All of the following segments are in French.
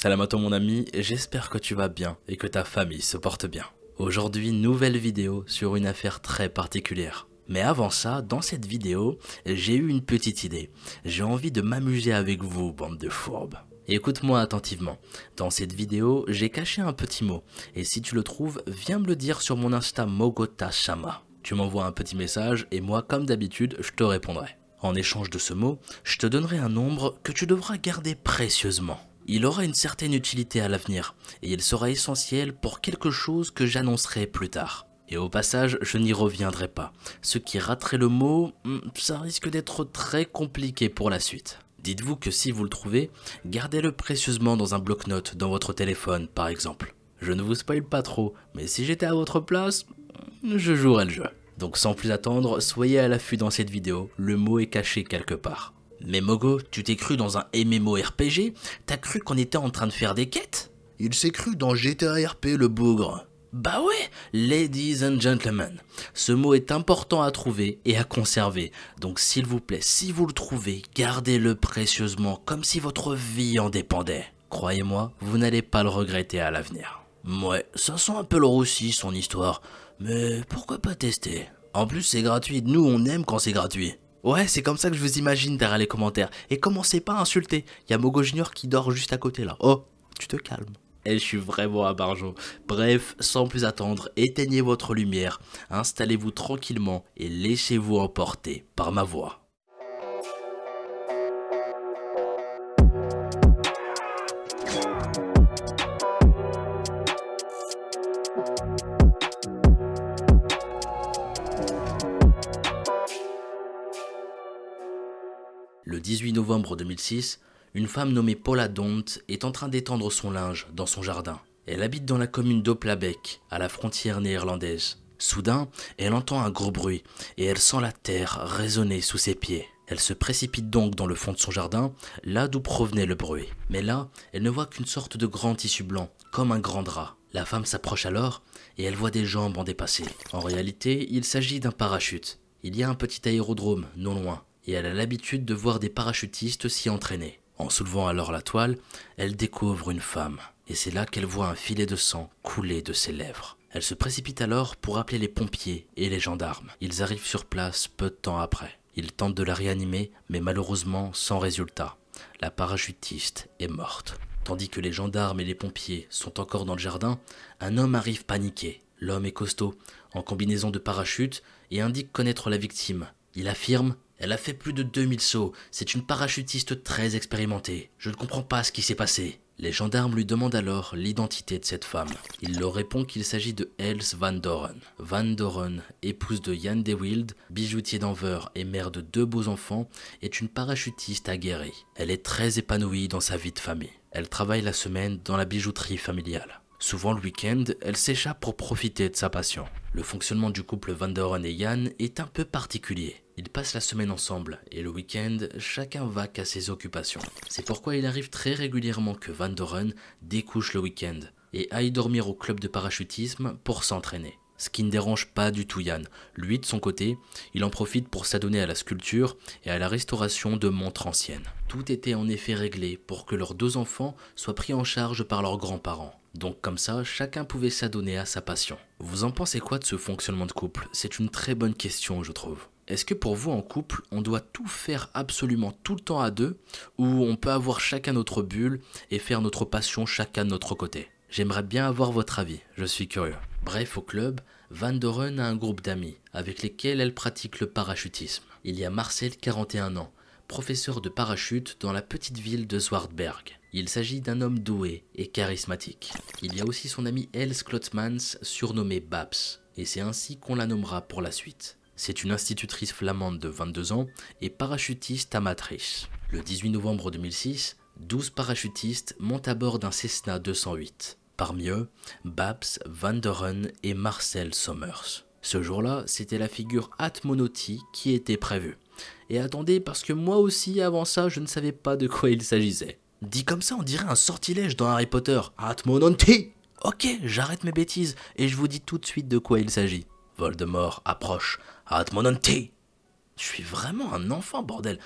Salam à toi mon ami, j'espère que tu vas bien et que ta famille se porte bien. Aujourd'hui, nouvelle vidéo sur une affaire très particulière. Mais avant ça, dans cette vidéo, j'ai eu une petite idée. J'ai envie de m'amuser avec vous, bande de fourbes. Écoute-moi attentivement. Dans cette vidéo, j'ai caché un petit mot. Et si tu le trouves, viens me le dire sur mon Insta Mogota Shama. Tu m'envoies un petit message et moi, comme d'habitude, je te répondrai. En échange de ce mot, je te donnerai un nombre que tu devras garder précieusement. Il aura une certaine utilité à l'avenir et il sera essentiel pour quelque chose que j'annoncerai plus tard. Et au passage, je n'y reviendrai pas. Ce qui raterait le mot, hmm, ça risque d'être très compliqué pour la suite. Dites-vous que si vous le trouvez, gardez-le précieusement dans un bloc-notes dans votre téléphone par exemple. Je ne vous spoil pas trop, mais si j'étais à votre place, je jouerais le jeu. Donc sans plus attendre, soyez à l'affût dans cette vidéo, le mot est caché quelque part. Mais Mogo, tu t'es cru dans un MMORPG T'as cru qu'on était en train de faire des quêtes? Il s'est cru dans GTA RP le bougre. Bah ouais, ladies and gentlemen, ce mot est important à trouver et à conserver, donc s'il vous plaît, si vous le trouvez, gardez-le précieusement comme si votre vie en dépendait. Croyez-moi, vous n'allez pas le regretter à l'avenir. Ouais, ça sent un peu le roussi son histoire, mais pourquoi pas tester? En plus c'est gratuit, nous on aime quand c'est gratuit. Ouais, c'est comme ça que je vous imagine derrière les commentaires. Et commencez pas à insulter, il y a Mogo Junior qui dort juste à côté là. Oh, tu te calmes. Et je suis vraiment à Barjo. Bref, sans plus attendre, éteignez votre lumière, installez-vous tranquillement et laissez-vous emporter par ma voix. 18 novembre 2006, une femme nommée Paula Dont est en train d'étendre son linge dans son jardin. Elle habite dans la commune d'Oplabek, à la frontière néerlandaise. Soudain, elle entend un gros bruit et elle sent la terre résonner sous ses pieds. Elle se précipite donc dans le fond de son jardin, là d'où provenait le bruit. Mais là, elle ne voit qu'une sorte de grand tissu blanc, comme un grand drap. La femme s'approche alors et elle voit des jambes en dépassé. En réalité, il s'agit d'un parachute. Il y a un petit aérodrome non loin et elle a l'habitude de voir des parachutistes s'y entraîner. En soulevant alors la toile, elle découvre une femme, et c'est là qu'elle voit un filet de sang couler de ses lèvres. Elle se précipite alors pour appeler les pompiers et les gendarmes. Ils arrivent sur place peu de temps après. Ils tentent de la réanimer, mais malheureusement sans résultat. La parachutiste est morte. Tandis que les gendarmes et les pompiers sont encore dans le jardin, un homme arrive paniqué. L'homme est costaud, en combinaison de parachute, et indique connaître la victime. Il affirme elle a fait plus de 2000 sauts. C'est une parachutiste très expérimentée. Je ne comprends pas ce qui s'est passé. Les gendarmes lui demandent alors l'identité de cette femme. Il leur répond qu'il s'agit de Els Van Doren. Van Doren, épouse de Jan de Wild, bijoutier d'Anver et mère de deux beaux enfants, est une parachutiste aguerrie. Elle est très épanouie dans sa vie de famille. Elle travaille la semaine dans la bijouterie familiale. Souvent le week-end, elle s'échappe pour profiter de sa passion. Le fonctionnement du couple Van Doren et Jan est un peu particulier. Ils passent la semaine ensemble et le week-end, chacun va qu'à ses occupations. C'est pourquoi il arrive très régulièrement que Van Doren découche le week-end et aille dormir au club de parachutisme pour s'entraîner. Ce qui ne dérange pas du tout Yann. Lui, de son côté, il en profite pour s'adonner à la sculpture et à la restauration de montres anciennes. Tout était en effet réglé pour que leurs deux enfants soient pris en charge par leurs grands-parents. Donc comme ça, chacun pouvait s'adonner à sa passion. Vous en pensez quoi de ce fonctionnement de couple? C'est une très bonne question, je trouve. Est-ce que pour vous en couple, on doit tout faire absolument tout le temps à deux, ou on peut avoir chacun notre bulle et faire notre passion chacun de notre côté? J'aimerais bien avoir votre avis, je suis curieux. Bref, au club, Van Doren a un groupe d'amis avec lesquels elle pratique le parachutisme. Il y a Marcel, 41 ans, professeur de parachute dans la petite ville de Zwartberg. Il s'agit d'un homme doué et charismatique. Il y a aussi son ami Els Klotmans, surnommé Babs, et c'est ainsi qu'on la nommera pour la suite. C'est une institutrice flamande de 22 ans et parachutiste amatrice. Le 18 novembre 2006, 12 parachutistes montent à bord d'un Cessna 208. Parmi eux, Babs, Van Doren et Marcel Sommers. Ce jour-là, c'était la figure Atmonoti qui était prévue. Et attendez, parce que moi aussi, avant ça, je ne savais pas de quoi il s'agissait. Dit comme ça, on dirait un sortilège dans Harry Potter. Atmonoti Ok, j'arrête mes bêtises et je vous dis tout de suite de quoi il s'agit. Voldemort approche. Atmonanti Je suis vraiment un enfant, bordel.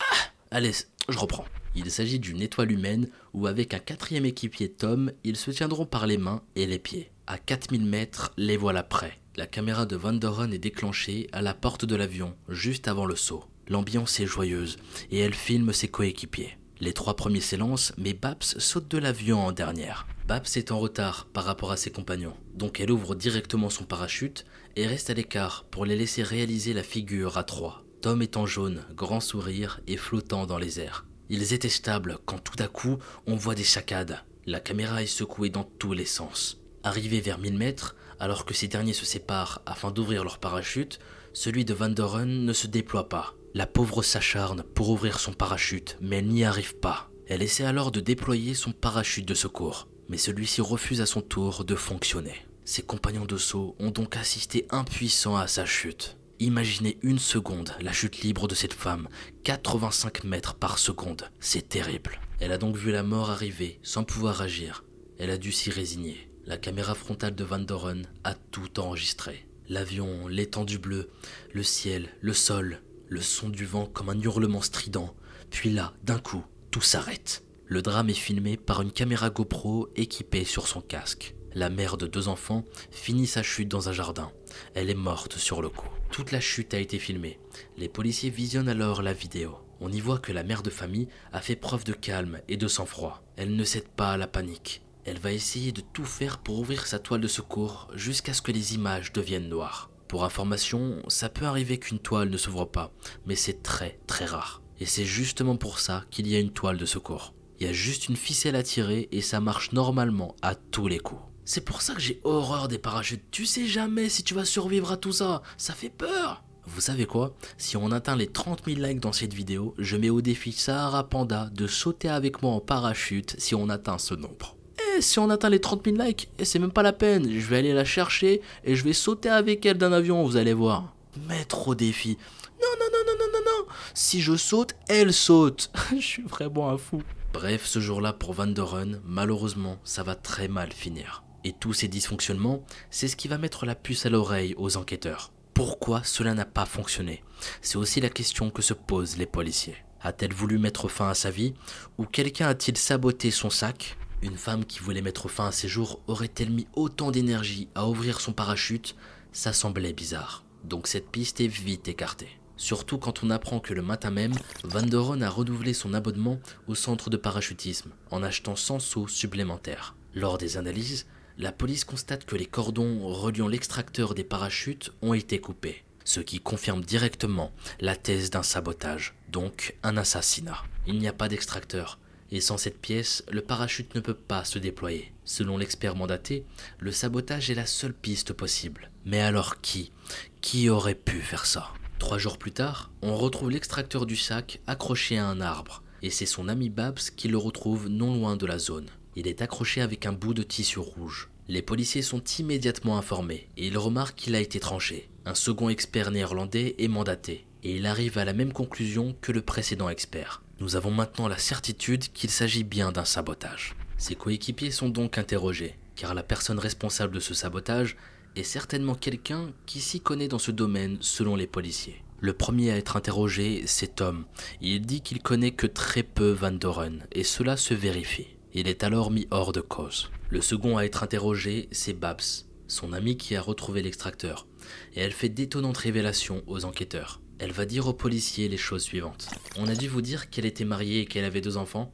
Ah, allez, je reprends. Il s'agit d'une étoile humaine où avec un quatrième équipier Tom, ils se tiendront par les mains et les pieds. À 4000 mètres, les voilà prêts. La caméra de Van est déclenchée à la porte de l'avion, juste avant le saut. L'ambiance est joyeuse et elle filme ses coéquipiers. Les trois premiers s'élancent, mais Babs saute de l'avion en dernière. Babs est en retard par rapport à ses compagnons, donc elle ouvre directement son parachute et reste à l'écart pour les laisser réaliser la figure à trois. Tom est en jaune, grand sourire et flottant dans les airs. Ils étaient stables quand tout à coup on voit des saccades. La caméra est secouée dans tous les sens. Arrivé vers 1000 mètres, alors que ces derniers se séparent afin d'ouvrir leur parachute, celui de Van Doren ne se déploie pas. La pauvre s'acharne pour ouvrir son parachute, mais elle n'y arrive pas. Elle essaie alors de déployer son parachute de secours, mais celui-ci refuse à son tour de fonctionner. Ses compagnons de saut ont donc assisté impuissants à sa chute. Imaginez une seconde la chute libre de cette femme, 85 mètres par seconde. C'est terrible. Elle a donc vu la mort arriver sans pouvoir agir. Elle a dû s'y résigner. La caméra frontale de Van Doren a tout enregistré. L'avion, l'étendue bleue, le ciel, le sol, le son du vent comme un hurlement strident. Puis là, d'un coup, tout s'arrête. Le drame est filmé par une caméra GoPro équipée sur son casque. La mère de deux enfants finit sa chute dans un jardin. Elle est morte sur le coup. Toute la chute a été filmée. Les policiers visionnent alors la vidéo. On y voit que la mère de famille a fait preuve de calme et de sang-froid. Elle ne cède pas à la panique. Elle va essayer de tout faire pour ouvrir sa toile de secours jusqu'à ce que les images deviennent noires. Pour information, ça peut arriver qu'une toile ne s'ouvre pas, mais c'est très très rare. Et c'est justement pour ça qu'il y a une toile de secours. Il y a juste une ficelle à tirer et ça marche normalement à tous les coups. C'est pour ça que j'ai horreur des parachutes. Tu sais jamais si tu vas survivre à tout ça. Ça fait peur. Vous savez quoi? Si on atteint les 30 000 likes dans cette vidéo, je mets au défi Sahara Panda de sauter avec moi en parachute si on atteint ce nombre. Si on atteint les 30 000 likes, et c'est même pas la peine, je vais aller la chercher et je vais sauter avec elle d'un avion, vous allez voir. Mettre au défi. Non, non, non, non, non, non, non. Si je saute, elle saute. je suis vraiment un fou. Bref, ce jour-là pour Van Doren, malheureusement, ça va très mal finir. Et tous ces dysfonctionnements, c'est ce qui va mettre la puce à l'oreille aux enquêteurs. Pourquoi cela n'a pas fonctionné? C'est aussi la question que se posent les policiers. A-t-elle voulu mettre fin à sa vie? Ou quelqu'un a-t-il saboté son sac? Une femme qui voulait mettre fin à ses jours aurait-elle mis autant d'énergie à ouvrir son parachute? Ça semblait bizarre. Donc cette piste est vite écartée. Surtout quand on apprend que le matin même, Van Doren a renouvelé son abonnement au centre de parachutisme en achetant 100 sauts supplémentaires. Lors des analyses, la police constate que les cordons reliant l'extracteur des parachutes ont été coupés, ce qui confirme directement la thèse d'un sabotage, donc un assassinat. Il n'y a pas d'extracteur, et sans cette pièce, le parachute ne peut pas se déployer. Selon l'expert mandaté, le sabotage est la seule piste possible. Mais alors qui? Qui aurait pu faire ça? Trois jours plus tard, on retrouve l'extracteur du sac accroché à un arbre, et c'est son ami Babs qui le retrouve non loin de la zone. Il est accroché avec un bout de tissu rouge. Les policiers sont immédiatement informés et ils remarquent qu'il a été tranché. Un second expert néerlandais est mandaté et il arrive à la même conclusion que le précédent expert. Nous avons maintenant la certitude qu'il s'agit bien d'un sabotage. Ses coéquipiers sont donc interrogés, car la personne responsable de ce sabotage est certainement quelqu'un qui s'y connaît dans ce domaine selon les policiers. Le premier à être interrogé, c'est Tom. Il dit qu'il connaît que très peu Van Doren, et cela se vérifie. Il est alors mis hors de cause. Le second à être interrogé, c'est Babs, son ami qui a retrouvé l'extracteur, et elle fait d'étonnantes révélations aux enquêteurs. Elle va dire aux policiers les choses suivantes. On a dû vous dire qu'elle était mariée et qu'elle avait deux enfants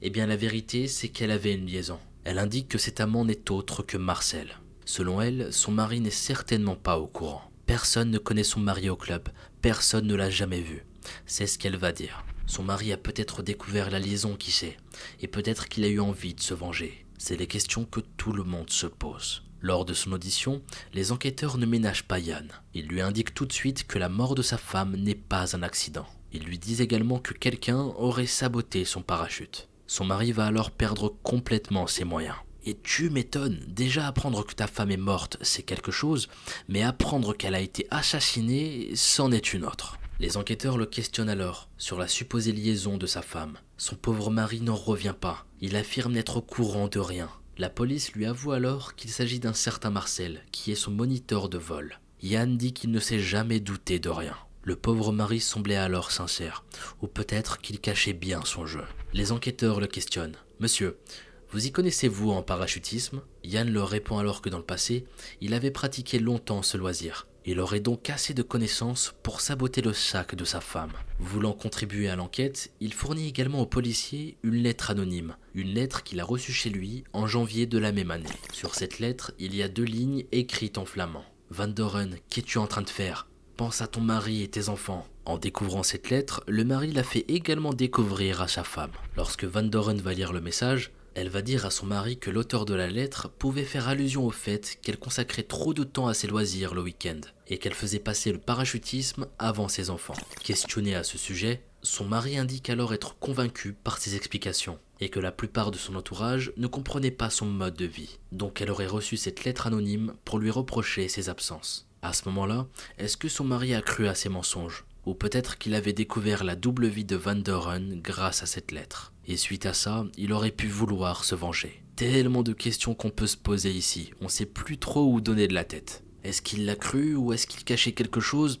Eh bien la vérité, c'est qu'elle avait une liaison. Elle indique que cet amant n'est autre que Marcel. Selon elle, son mari n'est certainement pas au courant. Personne ne connaît son mari au club, personne ne l'a jamais vu. C'est ce qu'elle va dire. Son mari a peut-être découvert la liaison, qui sait, et peut-être qu'il a eu envie de se venger. C'est les questions que tout le monde se pose. Lors de son audition, les enquêteurs ne ménagent pas Yann. Ils lui indiquent tout de suite que la mort de sa femme n'est pas un accident. Ils lui disent également que quelqu'un aurait saboté son parachute. Son mari va alors perdre complètement ses moyens. Et tu m'étonnes, déjà apprendre que ta femme est morte, c'est quelque chose, mais apprendre qu'elle a été assassinée, c'en est une autre. Les enquêteurs le questionnent alors sur la supposée liaison de sa femme. Son pauvre mari n'en revient pas. Il affirme n'être au courant de rien. La police lui avoue alors qu'il s'agit d'un certain Marcel, qui est son moniteur de vol. Yann dit qu'il ne s'est jamais douté de rien. Le pauvre mari semblait alors sincère, ou peut-être qu'il cachait bien son jeu. Les enquêteurs le questionnent. Monsieur, vous y connaissez-vous en parachutisme? Yann leur répond alors que dans le passé, il avait pratiqué longtemps ce loisir. Il aurait donc assez de connaissances pour saboter le sac de sa femme. Voulant contribuer à l'enquête, il fournit également au policier une lettre anonyme, une lettre qu'il a reçue chez lui en janvier de la même année. Sur cette lettre, il y a deux lignes écrites en flamand. Van Doren, qu'es-tu en train de faire? Pense à ton mari et tes enfants. En découvrant cette lettre, le mari la fait également découvrir à sa femme. Lorsque Van Doren va lire le message, elle va dire à son mari que l'auteur de la lettre pouvait faire allusion au fait qu'elle consacrait trop de temps à ses loisirs le week-end et qu'elle faisait passer le parachutisme avant ses enfants. Questionné à ce sujet, son mari indique alors être convaincu par ses explications et que la plupart de son entourage ne comprenait pas son mode de vie. Donc elle aurait reçu cette lettre anonyme pour lui reprocher ses absences. À ce moment-là, est-ce que son mari a cru à ses mensonges? Ou peut-être qu'il avait découvert la double vie de Van Doren grâce à cette lettre et suite à ça, il aurait pu vouloir se venger. Tellement de questions qu'on peut se poser ici, on sait plus trop où donner de la tête. Est-ce qu'il l'a cru ou est-ce qu'il cachait quelque chose?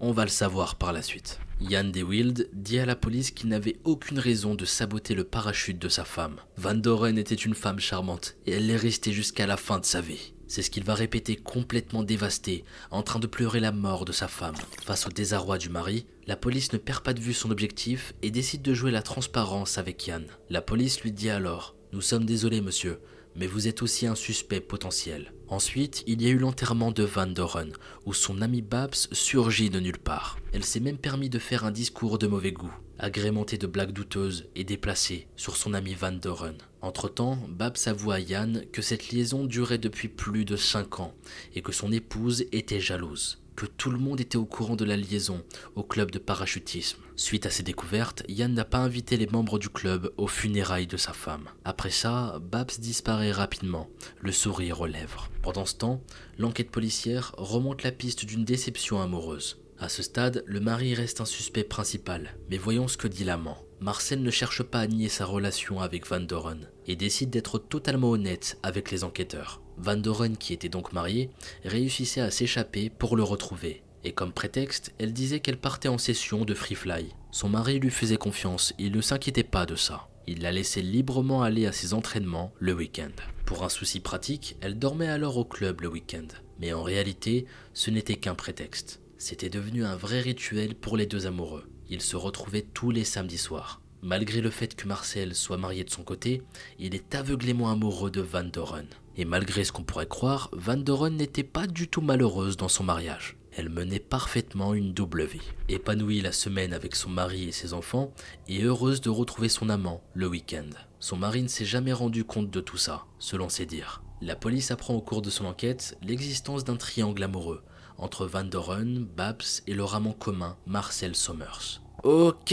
On va le savoir par la suite. Yann De Wild dit à la police qu'il n'avait aucune raison de saboter le parachute de sa femme. Van Doren était une femme charmante et elle l'est restée jusqu'à la fin de sa vie. C'est ce qu'il va répéter complètement dévasté, en train de pleurer la mort de sa femme. Face au désarroi du mari, la police ne perd pas de vue son objectif et décide de jouer la transparence avec Yann. La police lui dit alors Nous sommes désolés, monsieur, mais vous êtes aussi un suspect potentiel. Ensuite, il y a eu l'enterrement de Van Doren, où son ami Babs surgit de nulle part. Elle s'est même permis de faire un discours de mauvais goût, agrémenté de blagues douteuses et déplacées sur son ami Van Doren. Entre-temps, Babs avoue à Yann que cette liaison durait depuis plus de 5 ans et que son épouse était jalouse que tout le monde était au courant de la liaison au club de parachutisme. Suite à ces découvertes, Yann n'a pas invité les membres du club aux funérailles de sa femme. Après ça, Babs disparaît rapidement, le sourire aux lèvres. Pendant ce temps, l'enquête policière remonte la piste d'une déception amoureuse. À ce stade, le mari reste un suspect principal, mais voyons ce que dit l'amant. Marcel ne cherche pas à nier sa relation avec Van Doren et décide d'être totalement honnête avec les enquêteurs. Van Doren, qui était donc mariée, réussissait à s'échapper pour le retrouver. Et comme prétexte, elle disait qu'elle partait en session de free fly. Son mari lui faisait confiance, il ne s'inquiétait pas de ça. Il la laissait librement aller à ses entraînements le week-end. Pour un souci pratique, elle dormait alors au club le week-end. Mais en réalité, ce n'était qu'un prétexte. C'était devenu un vrai rituel pour les deux amoureux. Ils se retrouvaient tous les samedis soirs. Malgré le fait que Marcel soit marié de son côté, il est aveuglément amoureux de Van Doren. Et malgré ce qu'on pourrait croire, Van Doren n'était pas du tout malheureuse dans son mariage. Elle menait parfaitement une double vie. Épanouie la semaine avec son mari et ses enfants, et heureuse de retrouver son amant le week-end. Son mari ne s'est jamais rendu compte de tout ça, selon ses dires. La police apprend au cours de son enquête l'existence d'un triangle amoureux entre Van Doren, Babs et leur amant commun Marcel Sommers. Ok,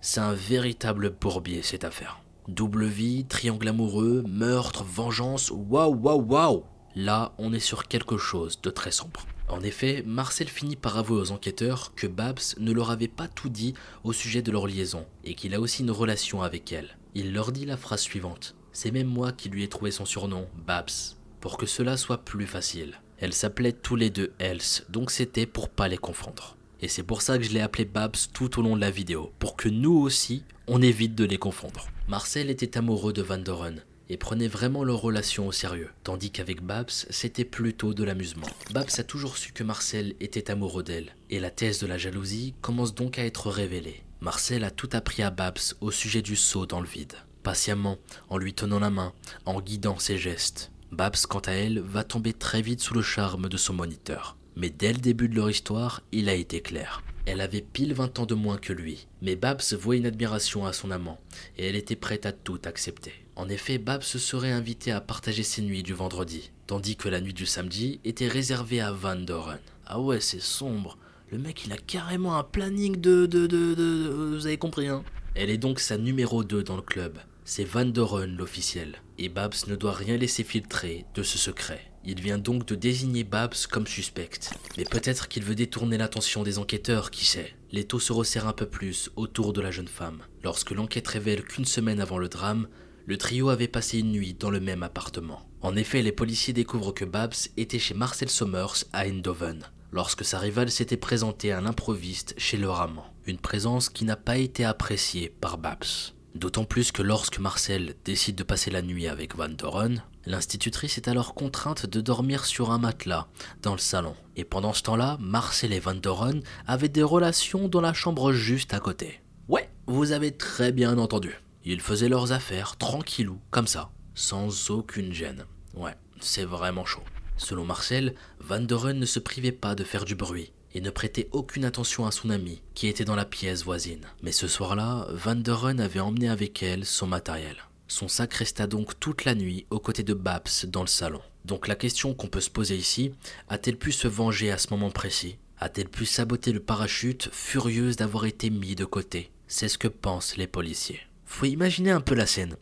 c'est un véritable bourbier cette affaire. Double vie, triangle amoureux, meurtre, vengeance, waouh waouh waouh Là, on est sur quelque chose de très sombre. En effet, Marcel finit par avouer aux enquêteurs que Babs ne leur avait pas tout dit au sujet de leur liaison et qu'il a aussi une relation avec elle. Il leur dit la phrase suivante C'est même moi qui lui ai trouvé son surnom, Babs, pour que cela soit plus facile. Elle s'appelait tous les deux Else, donc c'était pour pas les confondre. Et c'est pour ça que je l'ai appelé Babs tout au long de la vidéo, pour que nous aussi, on évite de les confondre. Marcel était amoureux de Van Doren et prenait vraiment leur relation au sérieux, tandis qu'avec Babs, c'était plutôt de l'amusement. Babs a toujours su que Marcel était amoureux d'elle, et la thèse de la jalousie commence donc à être révélée. Marcel a tout appris à Babs au sujet du saut dans le vide, patiemment, en lui tenant la main, en guidant ses gestes. Babs, quant à elle, va tomber très vite sous le charme de son moniteur. Mais dès le début de leur histoire, il a été clair. Elle avait pile 20 ans de moins que lui, mais Babs voit une admiration à son amant, et elle était prête à tout accepter. En effet, Babs serait invitée à partager ses nuits du vendredi, tandis que la nuit du samedi était réservée à Van Doren. Ah ouais, c'est sombre. Le mec, il a carrément un planning de, de, de, de... Vous avez compris, hein Elle est donc sa numéro 2 dans le club. C'est Van Doren l'officiel, et Babs ne doit rien laisser filtrer de ce secret. Il vient donc de désigner Babs comme suspecte. Mais peut-être qu'il veut détourner l'attention des enquêteurs, qui sait. Les taux se resserrent un peu plus autour de la jeune femme. Lorsque l'enquête révèle qu'une semaine avant le drame, le trio avait passé une nuit dans le même appartement. En effet, les policiers découvrent que Babs était chez Marcel Sommers à Eindhoven. lorsque sa rivale s'était présentée à l'improviste chez leur amant. Une présence qui n'a pas été appréciée par Babs. D'autant plus que lorsque Marcel décide de passer la nuit avec Van Doren, l'institutrice est alors contrainte de dormir sur un matelas dans le salon. Et pendant ce temps-là, Marcel et Van Doren avaient des relations dans la chambre juste à côté. Ouais, vous avez très bien entendu. Ils faisaient leurs affaires tranquillou, comme ça, sans aucune gêne. Ouais, c'est vraiment chaud. Selon Marcel, Van Doren ne se privait pas de faire du bruit et ne prêtait aucune attention à son amie qui était dans la pièce voisine. Mais ce soir-là, Van Doren avait emmené avec elle son matériel. Son sac resta donc toute la nuit aux côtés de Babs dans le salon. Donc la question qu'on peut se poser ici, a-t-elle pu se venger à ce moment précis? A-t-elle pu saboter le parachute, furieuse d'avoir été mis de côté? C'est ce que pensent les policiers. Faut imaginer un peu la scène.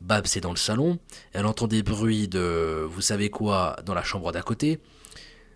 Babs est dans le salon, elle entend des bruits de vous savez quoi dans la chambre d'à côté.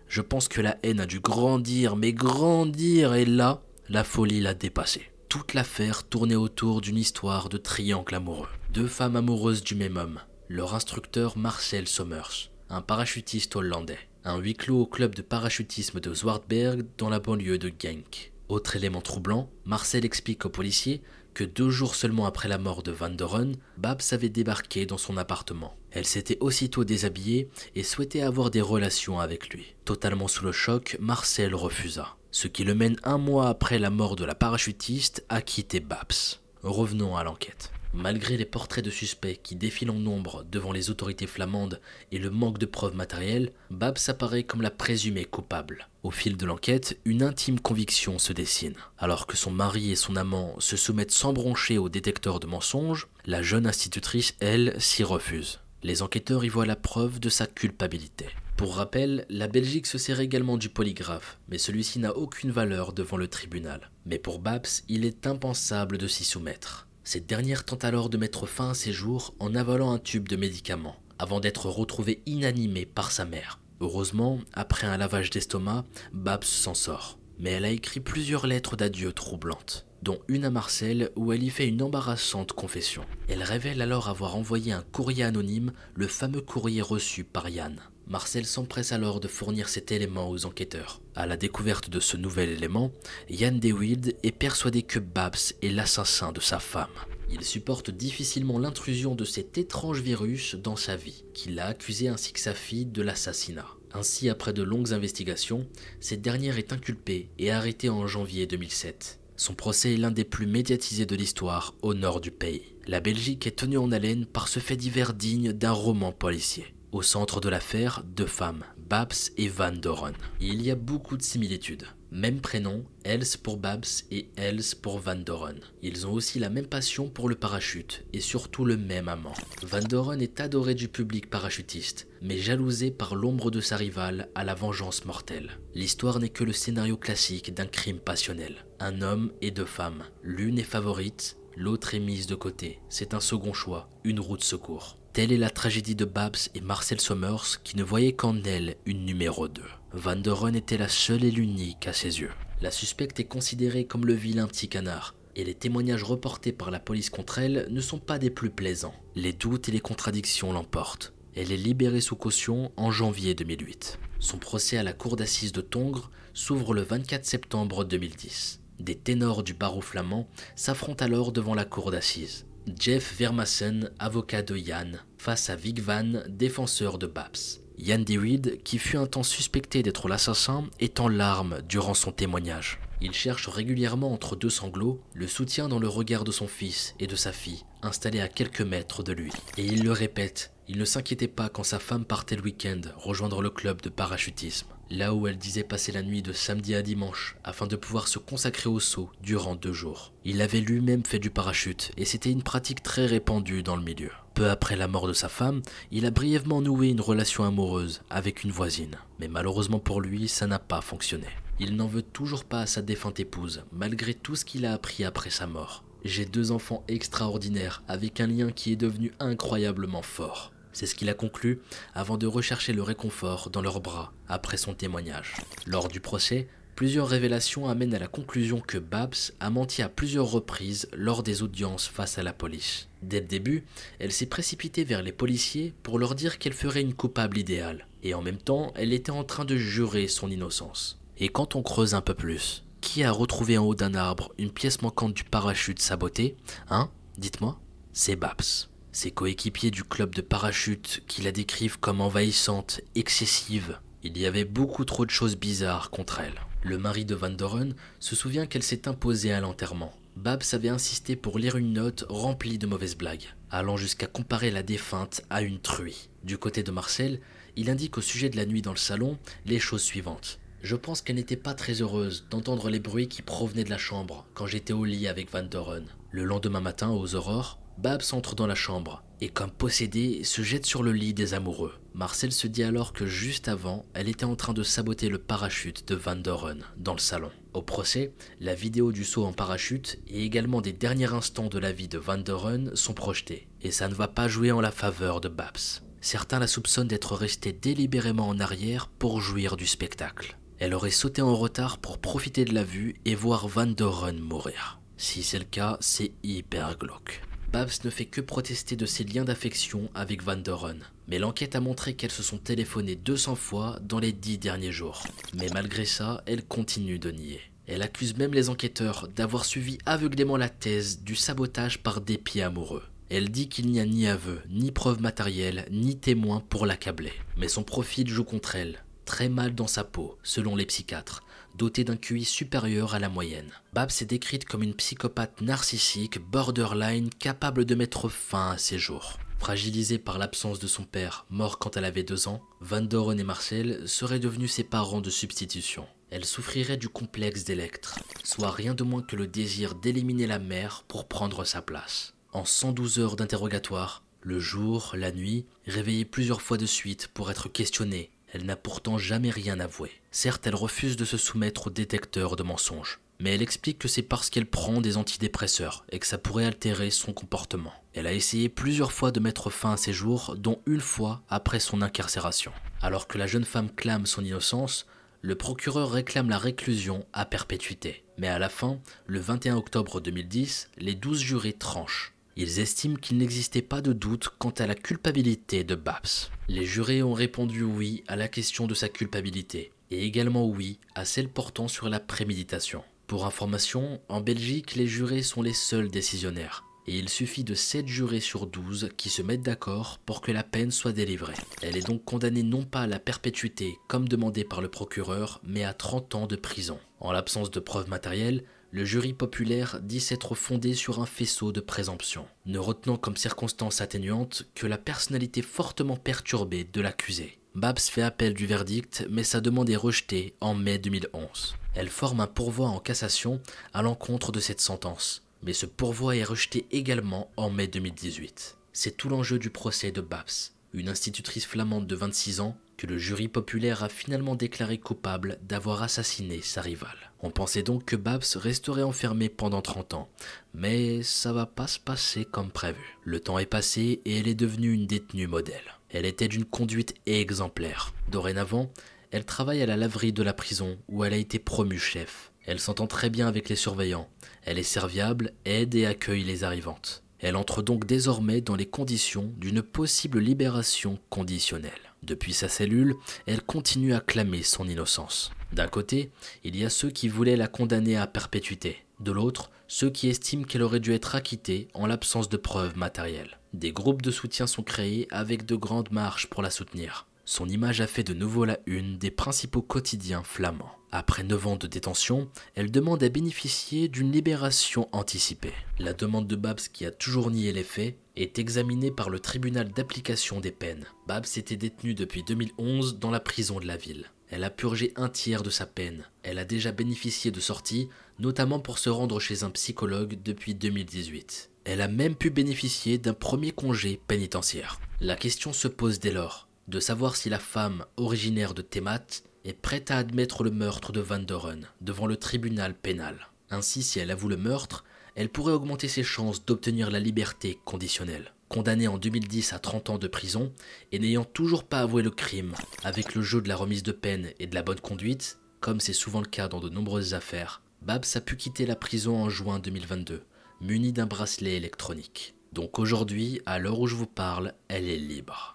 Je pense que la haine a dû grandir, mais grandir, et là, la folie l'a dépassée. Toute l'affaire tournait autour d'une histoire de triangle amoureux. Deux femmes amoureuses du même homme, leur instructeur Marcel Sommers, un parachutiste hollandais, un huis clos au club de parachutisme de Zwartberg dans la banlieue de Genk. Autre élément troublant, Marcel explique aux policiers que deux jours seulement après la mort de Van Doren, Babs avait débarqué dans son appartement. Elle s'était aussitôt déshabillée et souhaitait avoir des relations avec lui. Totalement sous le choc, Marcel refusa, ce qui le mène un mois après la mort de la parachutiste à quitter Babs. Revenons à l'enquête. Malgré les portraits de suspects qui défilent en nombre devant les autorités flamandes et le manque de preuves matérielles, Babs apparaît comme la présumée coupable. Au fil de l'enquête, une intime conviction se dessine. Alors que son mari et son amant se soumettent sans broncher au détecteur de mensonges, la jeune institutrice, elle, s'y refuse. Les enquêteurs y voient la preuve de sa culpabilité. Pour rappel, la Belgique se sert également du polygraphe, mais celui-ci n'a aucune valeur devant le tribunal. Mais pour Babs, il est impensable de s'y soumettre. Cette dernière tente alors de mettre fin à ses jours en avalant un tube de médicaments, avant d'être retrouvée inanimée par sa mère. Heureusement, après un lavage d'estomac, Babs s'en sort. Mais elle a écrit plusieurs lettres d'adieu troublantes, dont une à Marcel où elle y fait une embarrassante confession. Elle révèle alors avoir envoyé un courrier anonyme, le fameux courrier reçu par Yann. Marcel s'empresse alors de fournir cet élément aux enquêteurs. À la découverte de ce nouvel élément, Yann DeWild est persuadé que Babs est l'assassin de sa femme. Il supporte difficilement l'intrusion de cet étrange virus dans sa vie, qui l'a accusé ainsi que sa fille de l'assassinat. Ainsi, après de longues investigations, cette dernière est inculpée et arrêtée en janvier 2007. Son procès est l'un des plus médiatisés de l'histoire au nord du pays. La Belgique est tenue en haleine par ce fait divers digne d'un roman policier. Au centre de l'affaire, deux femmes, Babs et Van Doren. Il y a beaucoup de similitudes. Même prénom, Els pour Babs et Els pour Van Doren. Ils ont aussi la même passion pour le parachute et surtout le même amant. Van Doren est adoré du public parachutiste, mais jalousé par l'ombre de sa rivale à la vengeance mortelle. L'histoire n'est que le scénario classique d'un crime passionnel. Un homme et deux femmes. L'une est favorite, l'autre est mise de côté. C'est un second choix, une roue de secours. Telle est la tragédie de Babs et Marcel Sommers qui ne voyaient qu'en elle une numéro 2. Van der était la seule et l'unique à ses yeux. La suspecte est considérée comme le vilain petit canard, et les témoignages reportés par la police contre elle ne sont pas des plus plaisants. Les doutes et les contradictions l'emportent. Elle est libérée sous caution en janvier 2008. Son procès à la cour d'assises de Tongres s'ouvre le 24 septembre 2010. Des ténors du barreau flamand s'affrontent alors devant la cour d'assises. Jeff Vermassen, avocat de Yann, face à Vic Van, défenseur de Babs. Yann DeWitt, qui fut un temps suspecté d'être l'assassin, est en larmes durant son témoignage. Il cherche régulièrement entre deux sanglots le soutien dans le regard de son fils et de sa fille, installés à quelques mètres de lui. Et il le répète, il ne s'inquiétait pas quand sa femme partait le week-end rejoindre le club de parachutisme, là où elle disait passer la nuit de samedi à dimanche afin de pouvoir se consacrer au saut durant deux jours. Il avait lui-même fait du parachute et c'était une pratique très répandue dans le milieu. Peu après la mort de sa femme, il a brièvement noué une relation amoureuse avec une voisine. Mais malheureusement pour lui, ça n'a pas fonctionné. Il n'en veut toujours pas à sa défunte épouse, malgré tout ce qu'il a appris après sa mort. J'ai deux enfants extraordinaires, avec un lien qui est devenu incroyablement fort. C'est ce qu'il a conclu avant de rechercher le réconfort dans leurs bras après son témoignage. Lors du procès, plusieurs révélations amènent à la conclusion que Babs a menti à plusieurs reprises lors des audiences face à la police. Dès le début, elle s'est précipitée vers les policiers pour leur dire qu'elle ferait une coupable idéale, et en même temps, elle était en train de jurer son innocence. Et quand on creuse un peu plus, qui a retrouvé en haut d'un arbre une pièce manquante du parachute saboté Hein? Dites-moi C'est Babs. Ses coéquipiers du club de parachute qui la décrivent comme envahissante, excessive. Il y avait beaucoup trop de choses bizarres contre elle. Le mari de Van Doren se souvient qu'elle s'est imposée à l'enterrement. Babs avait insisté pour lire une note remplie de mauvaises blagues, allant jusqu'à comparer la défunte à une truie. Du côté de Marcel, il indique au sujet de la nuit dans le salon les choses suivantes. Je pense qu'elle n'était pas très heureuse d'entendre les bruits qui provenaient de la chambre quand j'étais au lit avec Van Doren. Le lendemain matin, aux aurores, Babs entre dans la chambre et, comme possédée, se jette sur le lit des amoureux. Marcel se dit alors que juste avant, elle était en train de saboter le parachute de Van Doren dans le salon. Au procès, la vidéo du saut en parachute et également des derniers instants de la vie de Van Doren sont projetés, et ça ne va pas jouer en la faveur de Babs. Certains la soupçonnent d'être restée délibérément en arrière pour jouir du spectacle. Elle aurait sauté en retard pour profiter de la vue et voir Van Doren mourir. Si c'est le cas, c'est hyper glauque. Babs ne fait que protester de ses liens d'affection avec Van Doren, mais l'enquête a montré qu'elles se sont téléphonées 200 fois dans les 10 derniers jours. Mais malgré ça, elle continue de nier. Elle accuse même les enquêteurs d'avoir suivi aveuglément la thèse du sabotage par dépit amoureux. Elle dit qu'il n'y a ni aveu, ni preuve matérielle, ni témoin pour l'accabler. Mais son profil joue contre elle, très mal dans sa peau, selon les psychiatres, dotée d'un QI supérieur à la moyenne. Babs est décrite comme une psychopathe narcissique, borderline, capable de mettre fin à ses jours. Fragilisée par l'absence de son père, mort quand elle avait deux ans, Van Doren et Marcel seraient devenus ses parents de substitution. Elle souffrirait du complexe d'Electre, soit rien de moins que le désir d'éliminer la mère pour prendre sa place. En 112 heures d'interrogatoire, le jour, la nuit, réveillée plusieurs fois de suite pour être questionnée, elle n'a pourtant jamais rien avoué. Certes, elle refuse de se soumettre au détecteur de mensonges, mais elle explique que c'est parce qu'elle prend des antidépresseurs et que ça pourrait altérer son comportement. Elle a essayé plusieurs fois de mettre fin à ses jours, dont une fois après son incarcération. Alors que la jeune femme clame son innocence, le procureur réclame la réclusion à perpétuité. Mais à la fin, le 21 octobre 2010, les 12 jurés tranchent. Ils estiment qu'il n'existait pas de doute quant à la culpabilité de Babs. Les jurés ont répondu oui à la question de sa culpabilité, et également oui à celle portant sur la préméditation. Pour information, en Belgique, les jurés sont les seuls décisionnaires, et il suffit de 7 jurés sur 12 qui se mettent d'accord pour que la peine soit délivrée. Elle est donc condamnée non pas à la perpétuité comme demandé par le procureur, mais à 30 ans de prison. En l'absence de preuves matérielles, le jury populaire dit s'être fondé sur un faisceau de présomption, ne retenant comme circonstance atténuante que la personnalité fortement perturbée de l'accusé. Babs fait appel du verdict, mais sa demande est rejetée en mai 2011. Elle forme un pourvoi en cassation à l'encontre de cette sentence, mais ce pourvoi est rejeté également en mai 2018. C'est tout l'enjeu du procès de Babs, une institutrice flamande de 26 ans que le jury populaire a finalement déclaré coupable d'avoir assassiné sa rivale. On pensait donc que Babs resterait enfermée pendant 30 ans, mais ça va pas se passer comme prévu. Le temps est passé et elle est devenue une détenue modèle. Elle était d'une conduite exemplaire. Dorénavant, elle travaille à la laverie de la prison où elle a été promue chef. Elle s'entend très bien avec les surveillants. Elle est serviable, aide et accueille les arrivantes. Elle entre donc désormais dans les conditions d'une possible libération conditionnelle. Depuis sa cellule, elle continue à clamer son innocence. D'un côté, il y a ceux qui voulaient la condamner à perpétuité. De l'autre, ceux qui estiment qu'elle aurait dû être acquittée en l'absence de preuves matérielles. Des groupes de soutien sont créés avec de grandes marches pour la soutenir. Son image a fait de nouveau la une des principaux quotidiens flamands. Après 9 ans de détention, elle demande à bénéficier d'une libération anticipée. La demande de Babs, qui a toujours nié les faits, est examinée par le tribunal d'application des peines. Babs était détenue depuis 2011 dans la prison de la ville. Elle a purgé un tiers de sa peine. Elle a déjà bénéficié de sorties, notamment pour se rendre chez un psychologue depuis 2018. Elle a même pu bénéficier d'un premier congé pénitentiaire. La question se pose dès lors de savoir si la femme originaire de Temat est prête à admettre le meurtre de Van Doren devant le tribunal pénal. Ainsi, si elle avoue le meurtre, elle pourrait augmenter ses chances d'obtenir la liberté conditionnelle. Condamnée en 2010 à 30 ans de prison et n'ayant toujours pas avoué le crime, avec le jeu de la remise de peine et de la bonne conduite, comme c'est souvent le cas dans de nombreuses affaires, Babs a pu quitter la prison en juin 2022, munie d'un bracelet électronique. Donc aujourd'hui, à l'heure où je vous parle, elle est libre.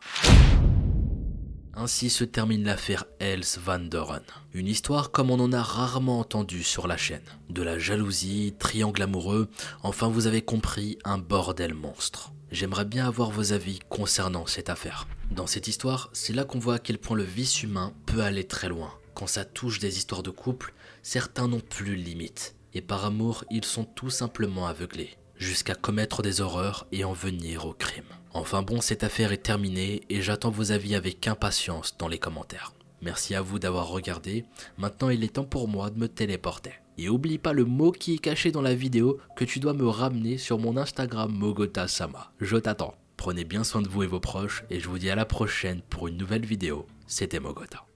Ainsi se termine l'affaire Els van Doren. Une histoire comme on en a rarement entendu sur la chaîne. De la jalousie, triangle amoureux, enfin vous avez compris, un bordel monstre. J'aimerais bien avoir vos avis concernant cette affaire. Dans cette histoire, c'est là qu'on voit à quel point le vice humain peut aller très loin. Quand ça touche des histoires de couple, certains n'ont plus limite. Et par amour, ils sont tout simplement aveuglés jusqu'à commettre des horreurs et en venir au crime. Enfin bon, cette affaire est terminée et j'attends vos avis avec impatience dans les commentaires. Merci à vous d'avoir regardé, maintenant il est temps pour moi de me téléporter. Et oublie pas le mot qui est caché dans la vidéo que tu dois me ramener sur mon Instagram Mogota Sama. Je t'attends. Prenez bien soin de vous et vos proches et je vous dis à la prochaine pour une nouvelle vidéo. C'était Mogota.